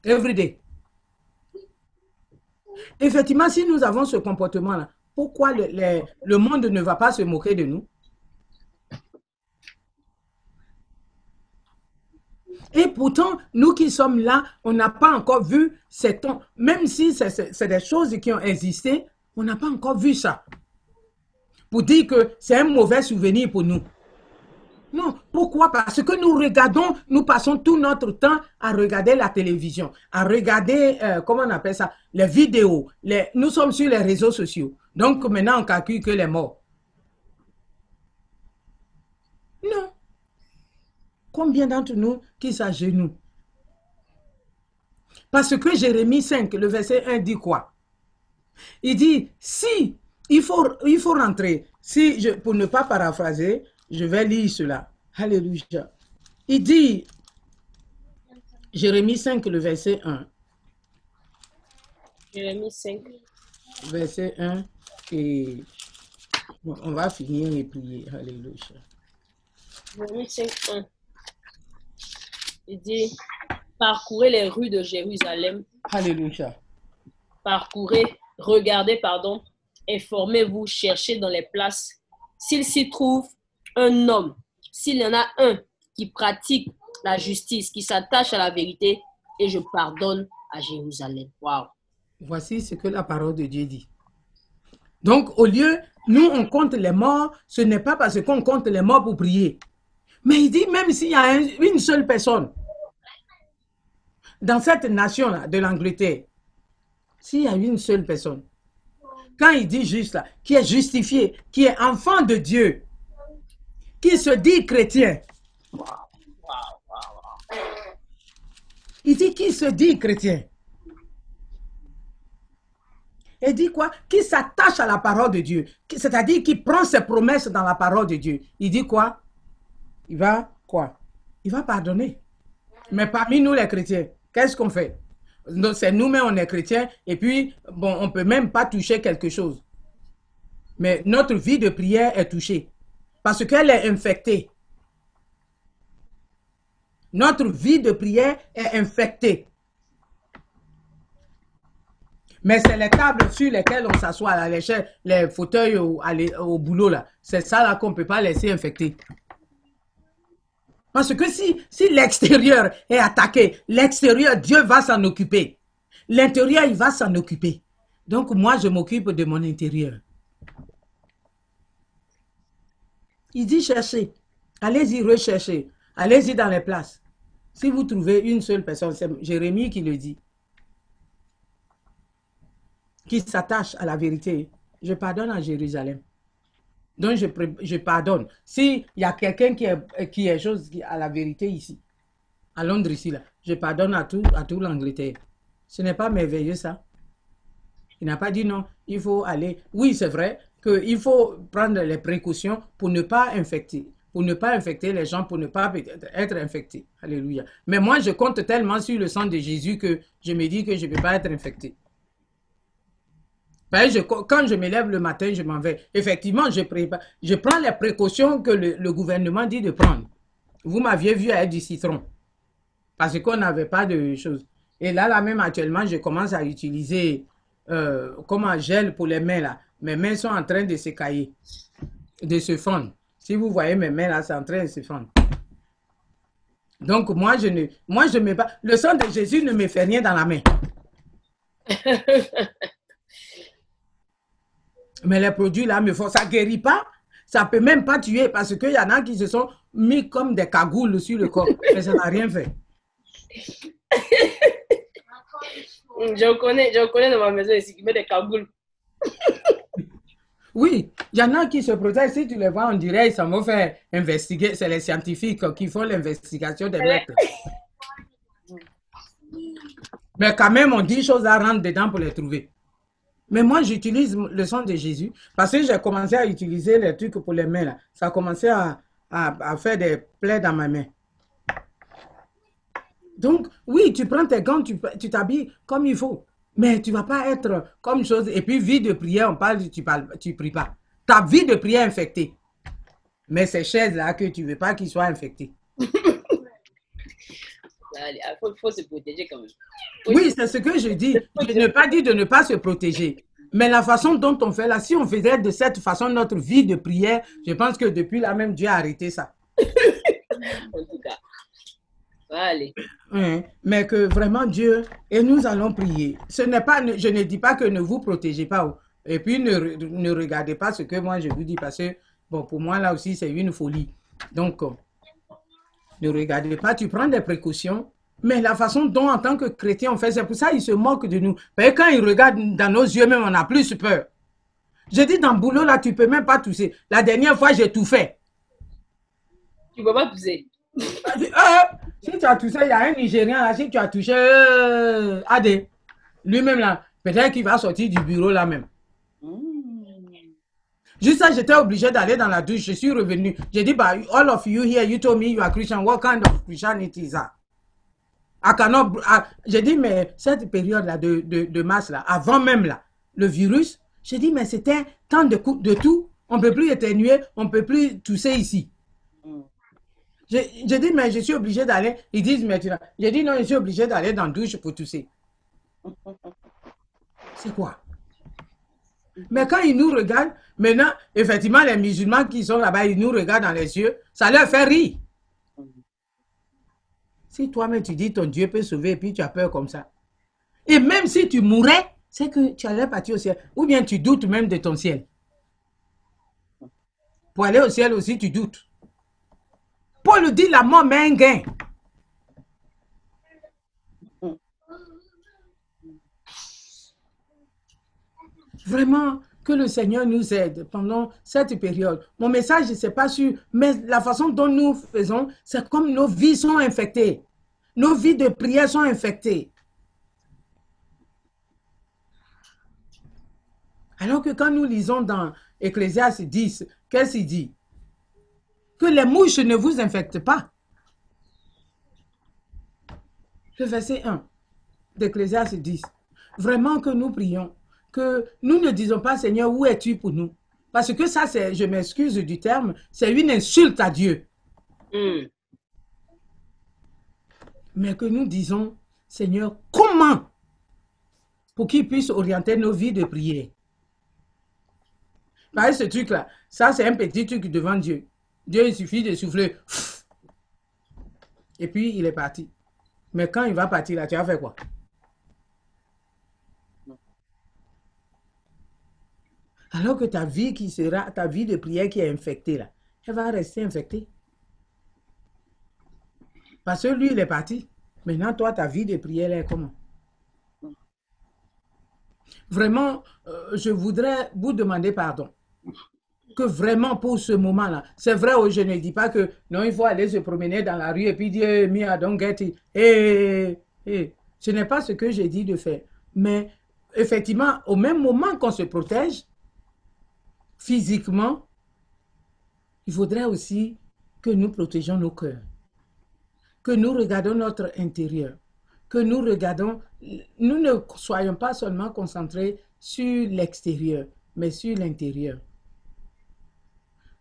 A: every day. Effectivement, si nous avons ce comportement-là, pourquoi le, le, monde ne va pas se moquer de nous? Et pourtant, nous qui sommes là, on n'a pas encore vu ces temps, même si c'est des choses qui ont existé, on n'a pas encore vu ça. Pour dire que c'est un mauvais souvenir pour nous. Non, pourquoi? Parce que nous regardons, nous passons tout notre temps à regarder la télévision, à regarder, euh, comment on appelle ça, les vidéos. Les, nous sommes sur les réseaux sociaux. Donc maintenant, on calcule que les morts. Non. Combien d'entre nous qui s'agenouillent Parce que Jérémie 5, le verset 1 dit quoi? Il dit, si, il faut, il faut rentrer, si je, pour ne pas paraphraser, je vais lire cela. Alléluia. Il dit, Jérémie 5, le verset 1.
B: Jérémie 5.
A: Verset 1. Et on va finir et prier. Alléluia.
B: Jérémie 5, 1. Il dit, parcourez les rues de Jérusalem.
A: Alléluia.
B: Parcourez, regardez, pardon, informez-vous, cherchez dans les places. S'il s'y trouve un homme, s'il y en a un qui pratique la justice, qui s'attache à la vérité, et je pardonne à Jérusalem. Wow.
A: Voici ce que la parole de Dieu dit. Donc, au lieu, nous, on compte les morts, ce n'est pas parce qu'on compte les morts pour prier. Mais il dit, même s'il y a un, une seule personne dans cette nation-là de l'Angleterre, s'il y a une seule personne, quand il dit juste là, qui est justifié, qui est enfant de Dieu, qui se dit chrétien, il dit qui se dit chrétien. Il dit quoi? Qui s'attache à la parole de Dieu, c'est-à-dire qui prend ses promesses dans la parole de Dieu. Il dit quoi? Il va quoi? Il va pardonner. Mais parmi nous les chrétiens, qu'est-ce qu'on fait? C'est nous-mêmes, on est chrétiens, et puis, bon, on ne peut même pas toucher quelque chose. Mais notre vie de prière est touchée parce qu'elle est infectée. Notre vie de prière est infectée. Mais c'est les tables sur lesquelles on s'assoit, l'échelle, les fauteuils au boulot, là. C'est ça là qu'on ne peut pas laisser infecter. Parce que si, si l'extérieur est attaqué, l'extérieur, Dieu va s'en occuper. L'intérieur, il va s'en occuper. Donc moi, je m'occupe de mon intérieur. Il dit cherchez. Allez-y rechercher. Allez-y dans les places. Si vous trouvez une seule personne, c'est Jérémie qui le dit, qui s'attache à la vérité, je pardonne à Jérusalem. Donc je, je pardonne. S'il y a quelqu'un qui est, qui est chose à la vérité ici, à Londres ici, là, je pardonne à tout, à tout l'Angleterre. Ce n'est pas merveilleux ça? Il n'a pas dit non, il faut aller. Oui, c'est vrai qu'il faut prendre les précautions pour ne pas infecter, pour ne pas infecter les gens, pour ne pas être infecté. Alléluia. Mais moi, je compte tellement sur le sang de Jésus que je me dis que je ne peux pas être infecté. Ben, quand je me lève le matin, je m'en vais. Effectivement, je, je prends les précautions que le, gouvernement dit de prendre. Vous m'aviez vu avec du citron. Parce qu'on n'avait pas de choses. Et là, là même actuellement, je commence à utiliser euh, comme un gel pour les mains là. Mes mains sont en train de s'écailler, de se fondre. Si vous voyez mes mains là, c'est en train de se fondre. Donc moi, je ne, moi, je pas. Le sang de Jésus ne me fait rien dans la main. Mais les produits là me font, ça guérit pas. Ça peut même pas tuer parce qu'il y en a qui se sont mis comme des cagoules sur le corps. Mais ça n'a rien fait.
B: Je connais, je connais dans ma maison ici qui met des cagoules.
A: Oui, il y en a qui se protègent. Si tu les vois, on dirait ils s'en vont faire investiguer. C'est les scientifiques qui font l'investigation des lettres. Mais quand même, on dit choses à rentrer dedans pour les trouver. Mais moi, j'utilise le sang de Jésus parce que j'ai commencé à utiliser les trucs pour les mains. Là. Ça a commencé à, à, faire des plaies dans ma main. Donc, oui, tu prends tes gants, tu t'habilles comme il faut. Mais tu vas pas être comme chose. Et puis, vie de prière, on parle, tu parles, tu pries pas. Ta vie de prière infectée. Mais ces chaises-là que tu veux pas qu'ils soient infectés.
B: Il faut, faut se protéger quand même.
A: Oui, c'est ce que je dis. Je n'ai pas dit de ne pas se protéger. Mais la façon dont on fait là, si on faisait de cette façon notre vie de prière, je pense que depuis là même, Dieu a arrêté ça.
B: En tout cas. Allez.
A: Hein, Mais que vraiment Dieu, et nous allons prier. Ce n'est pas, je ne dis pas que ne vous protégez pas. Et puis ne, ne regardez pas ce que moi je vous dis parce que, bon, pour moi là aussi c'est une folie. Donc, euh, ne regardez pas, tu prends des précautions. Mais la façon dont en tant que chrétien on fait, c'est pour ça qu'ils se moquent de nous. Parce que quand ils regardent dans nos yeux même, on a plus peur. J'ai dit dans le boulot là, tu peux même pas tousser. La dernière fois, j'ai tout fait.
B: Tu ne peux pas
A: dit, Euh, si tu as touché, il y a un Nigérien là, si tu as touché euh, Adé, lui-même là, peut-être qu'il va sortir du bureau là même. Juste ça, j'étais obligé d'aller dans la douche. Je suis revenu. J'ai dit, bah, all of you here, you told me you are Christian. What kind of Christianity is that? I cannot, I- j'ai dit, mais cette période-là de, de, de mars, là, avant même là, le virus, j'ai dit, mais c'était tant de, coups de tout. On ne peut plus éternuer, on ne peut plus tousser ici. J'ai j'ai dit, mais je suis obligé d'aller. Ils disent maintenant. J'ai dit, non, je suis obligé d'aller dans la douche pour tousser. C'est quoi? Mais quand ils nous regardent, maintenant, effectivement, les musulmans qui sont là-bas, ils nous regardent dans les yeux, ça leur fait rire. Si toi-même tu dis ton Dieu peut sauver et puis tu as peur comme ça. Et même si tu mourais, c'est que tu allais partir au ciel. Ou bien tu doutes même de ton ciel. Pour aller au ciel aussi, tu doutes. Paul dit la mort met un gain. Vraiment, que le Seigneur nous aide pendant cette période. Mon message, ce n'est pas sûr, mais la façon dont nous faisons, c'est comme nos vies sont infectées. Nos vies de prière sont infectées. Alors que quand nous lisons dans Ecclésiaste 10, qu'est-ce qu'il dit? Que les mouches ne vous infectent pas. Le verset 1 d'Ecclésiaste 10. Vraiment que nous prions, que nous ne disons pas Seigneur, où es-tu pour nous? Parce que ça, c'est, je m'excuse du terme, c'est une insulte à Dieu.
B: Hmm.
A: Mais que nous disons Seigneur, comment? Pour qu'il puisse orienter nos vies de prière. Ce truc-là, ça, c'est un petit truc devant Dieu. Dieu, il suffit de souffler. Et puis, il est parti. Mais quand il va partir, là, tu as fait quoi? Alors que ta vie qui sera, ta vie de prière qui est infectée, là, elle va rester infectée. Parce que lui, il est parti. Maintenant, toi, ta vie de prière, elle est comment? Vraiment, euh, je voudrais vous demander pardon. Que vraiment pour ce moment-là, c'est vrai, oh, je ne dis pas que non, il faut aller se promener dans la rue et puis dire, Mia, don't get it. Ce n'est pas ce que j'ai dit de faire. Mais effectivement, au même moment qu'on se protège physiquement, il faudrait aussi que nous protégeons nos cœurs, que nous regardons notre intérieur, que nous regardons, nous ne soyons pas seulement concentrés sur l'extérieur, mais sur l'intérieur.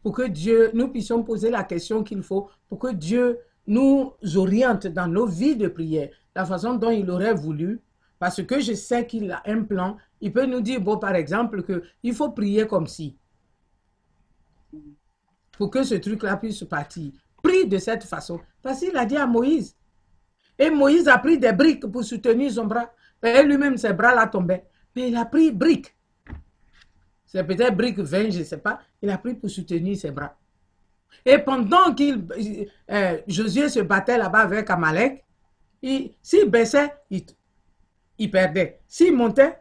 A: Pour que Dieu, nous puissions poser la question qu'il faut, pour que Dieu nous oriente dans nos vies de prière, la façon dont il aurait voulu, parce que je sais qu'il a un plan. Il peut nous dire, bon, par exemple, qu'il faut prier comme si, pour que ce truc-là puisse partir. Prie de cette façon. Parce qu'il a dit à Moïse. Et Moïse a pris des briques pour soutenir son bras. Et lui-même, ses bras là tombaient. Mais il a pris briques. C'est peut-être brique 20, je ne sais pas. Il a pris pour soutenir ses bras. Et pendant qu'il euh, Josué se battait là-bas avec Amalek, il- s'il baissait, il, perdait. S'il montait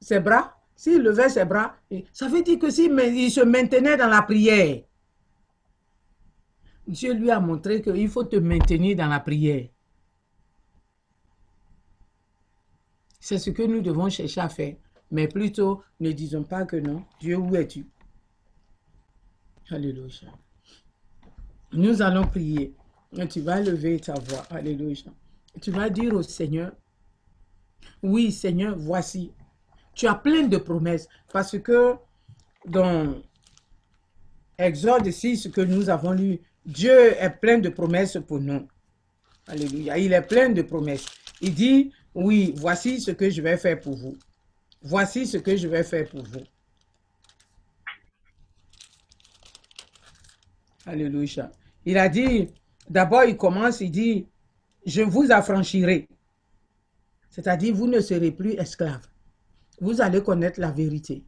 A: ses bras, s'il levait ses bras, ça veut dire que s'il il se maintenait dans la prière, Dieu lui a montré qu'il faut te maintenir dans la prière. C'est ce que nous devons chercher à faire. Mais plutôt, ne disons pas que non. Dieu, où es-tu? Alléluia. Nous allons prier. Tu vas lever ta voix. Alléluia. tu vas dire au Seigneur, oui Seigneur, voici. Tu as plein de promesses parce que dans Exode 6 que nous avons lu, Dieu est plein de promesses pour nous. Alléluia. Il est plein de promesses. Il dit, oui, voici ce que je vais faire pour vous. Voici ce que je vais faire pour vous. Alléluia. Il a dit, d'abord il commence, il dit, je vous affranchirai. C'est-à-dire, vous ne serez plus esclaves. Vous allez connaître la vérité.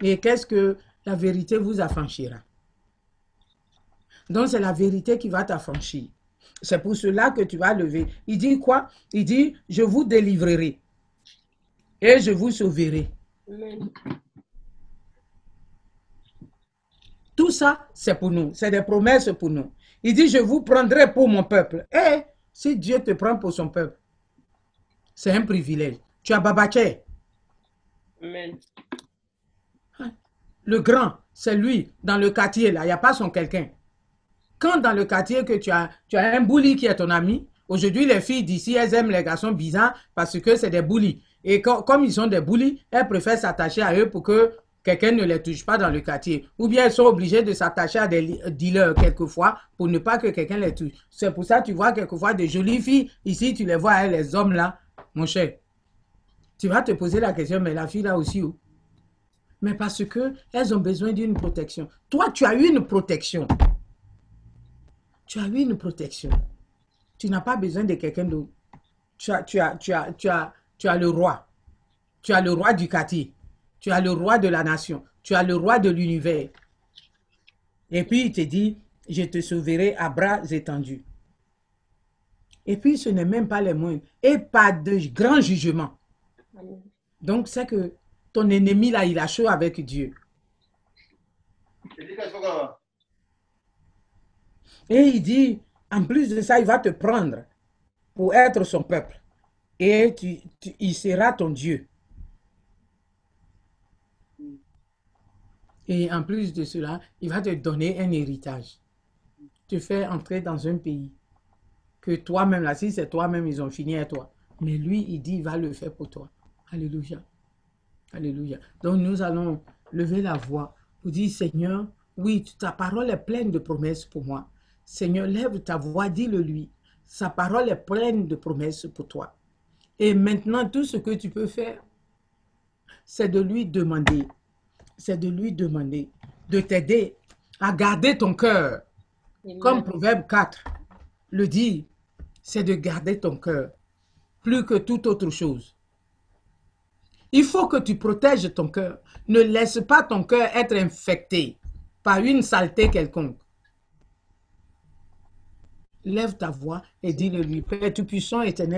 A: Et qu'est-ce que la vérité vous affranchira? Donc, c'est la vérité qui va t'affranchir. C'est pour cela que tu vas lever. Il dit quoi? Il dit, je vous délivrerai et je vous sauverai.
B: Amen.
A: Tout ça, c'est pour nous. C'est des promesses pour nous. Il dit, je vous prendrai pour mon peuple. Et si Dieu te prend pour son peuple, c'est un privilège. Tu as Babaché,
B: Amen.
A: le grand, c'est lui, dans le quartier, là, il n'y a pas son quelqu'un. Quand dans le quartier que tu as, tu as un bully qui est ton ami, aujourd'hui, les filles d'ici, elles aiment les garçons bizarres parce que c'est des bullies. Et co- comme ils sont des bullies, elles préfèrent s'attacher à eux pour que quelqu'un ne les touche pas dans le quartier. Ou bien elles sont obligées de s'attacher à des dealers quelquefois pour ne pas que quelqu'un les touche. C'est pour ça que tu vois quelquefois des jolies filles. Ici, tu les vois, hein, les hommes là, mon cher. Tu vas te poser la question, mais la fille là aussi où? Mais parce que elles ont besoin d'une protection. Toi, tu as eu une protection. Tu as eu une protection. Tu n'as pas besoin de quelqu'un d'autre. Tu as, tu, as, tu, as, tu, as, tu as le roi. Tu as le roi du quartier. Tu as le roi de la nation. Tu as le roi de l'univers. Et puis il te dit, je te sauverai à bras étendus. Et puis ce n'est même pas les moindres. Et pas de grand jugement. Donc c'est que ton ennemi là, il a chaud avec Dieu. Et il dit, en plus de ça, il va te prendre pour être son peuple. Et il sera ton Dieu. Et en plus de cela, il va te donner un héritage. Te faire entrer dans un pays que toi-même, là, si c'est toi-même, ils ont fini à toi. Mais lui, il dit, il va le faire pour toi. Alléluia. Alléluia. Donc nous allons lever la voix pour dire, Seigneur, oui, ta parole est pleine de promesses pour moi. Seigneur, lève ta voix, dis-le lui. Sa parole est pleine de promesses pour toi. Et maintenant, tout ce que tu peux faire, c'est de lui demander, c'est de lui demander de t'aider à garder ton cœur. Comme Proverbe 4 le dit, c'est de garder ton cœur plus que toute autre chose. Il faut que tu protèges ton cœur. Ne laisse pas ton cœur être infecté par une saleté quelconque. Lève ta voix et dis-le lui, Père Tout-Puissant, éternel.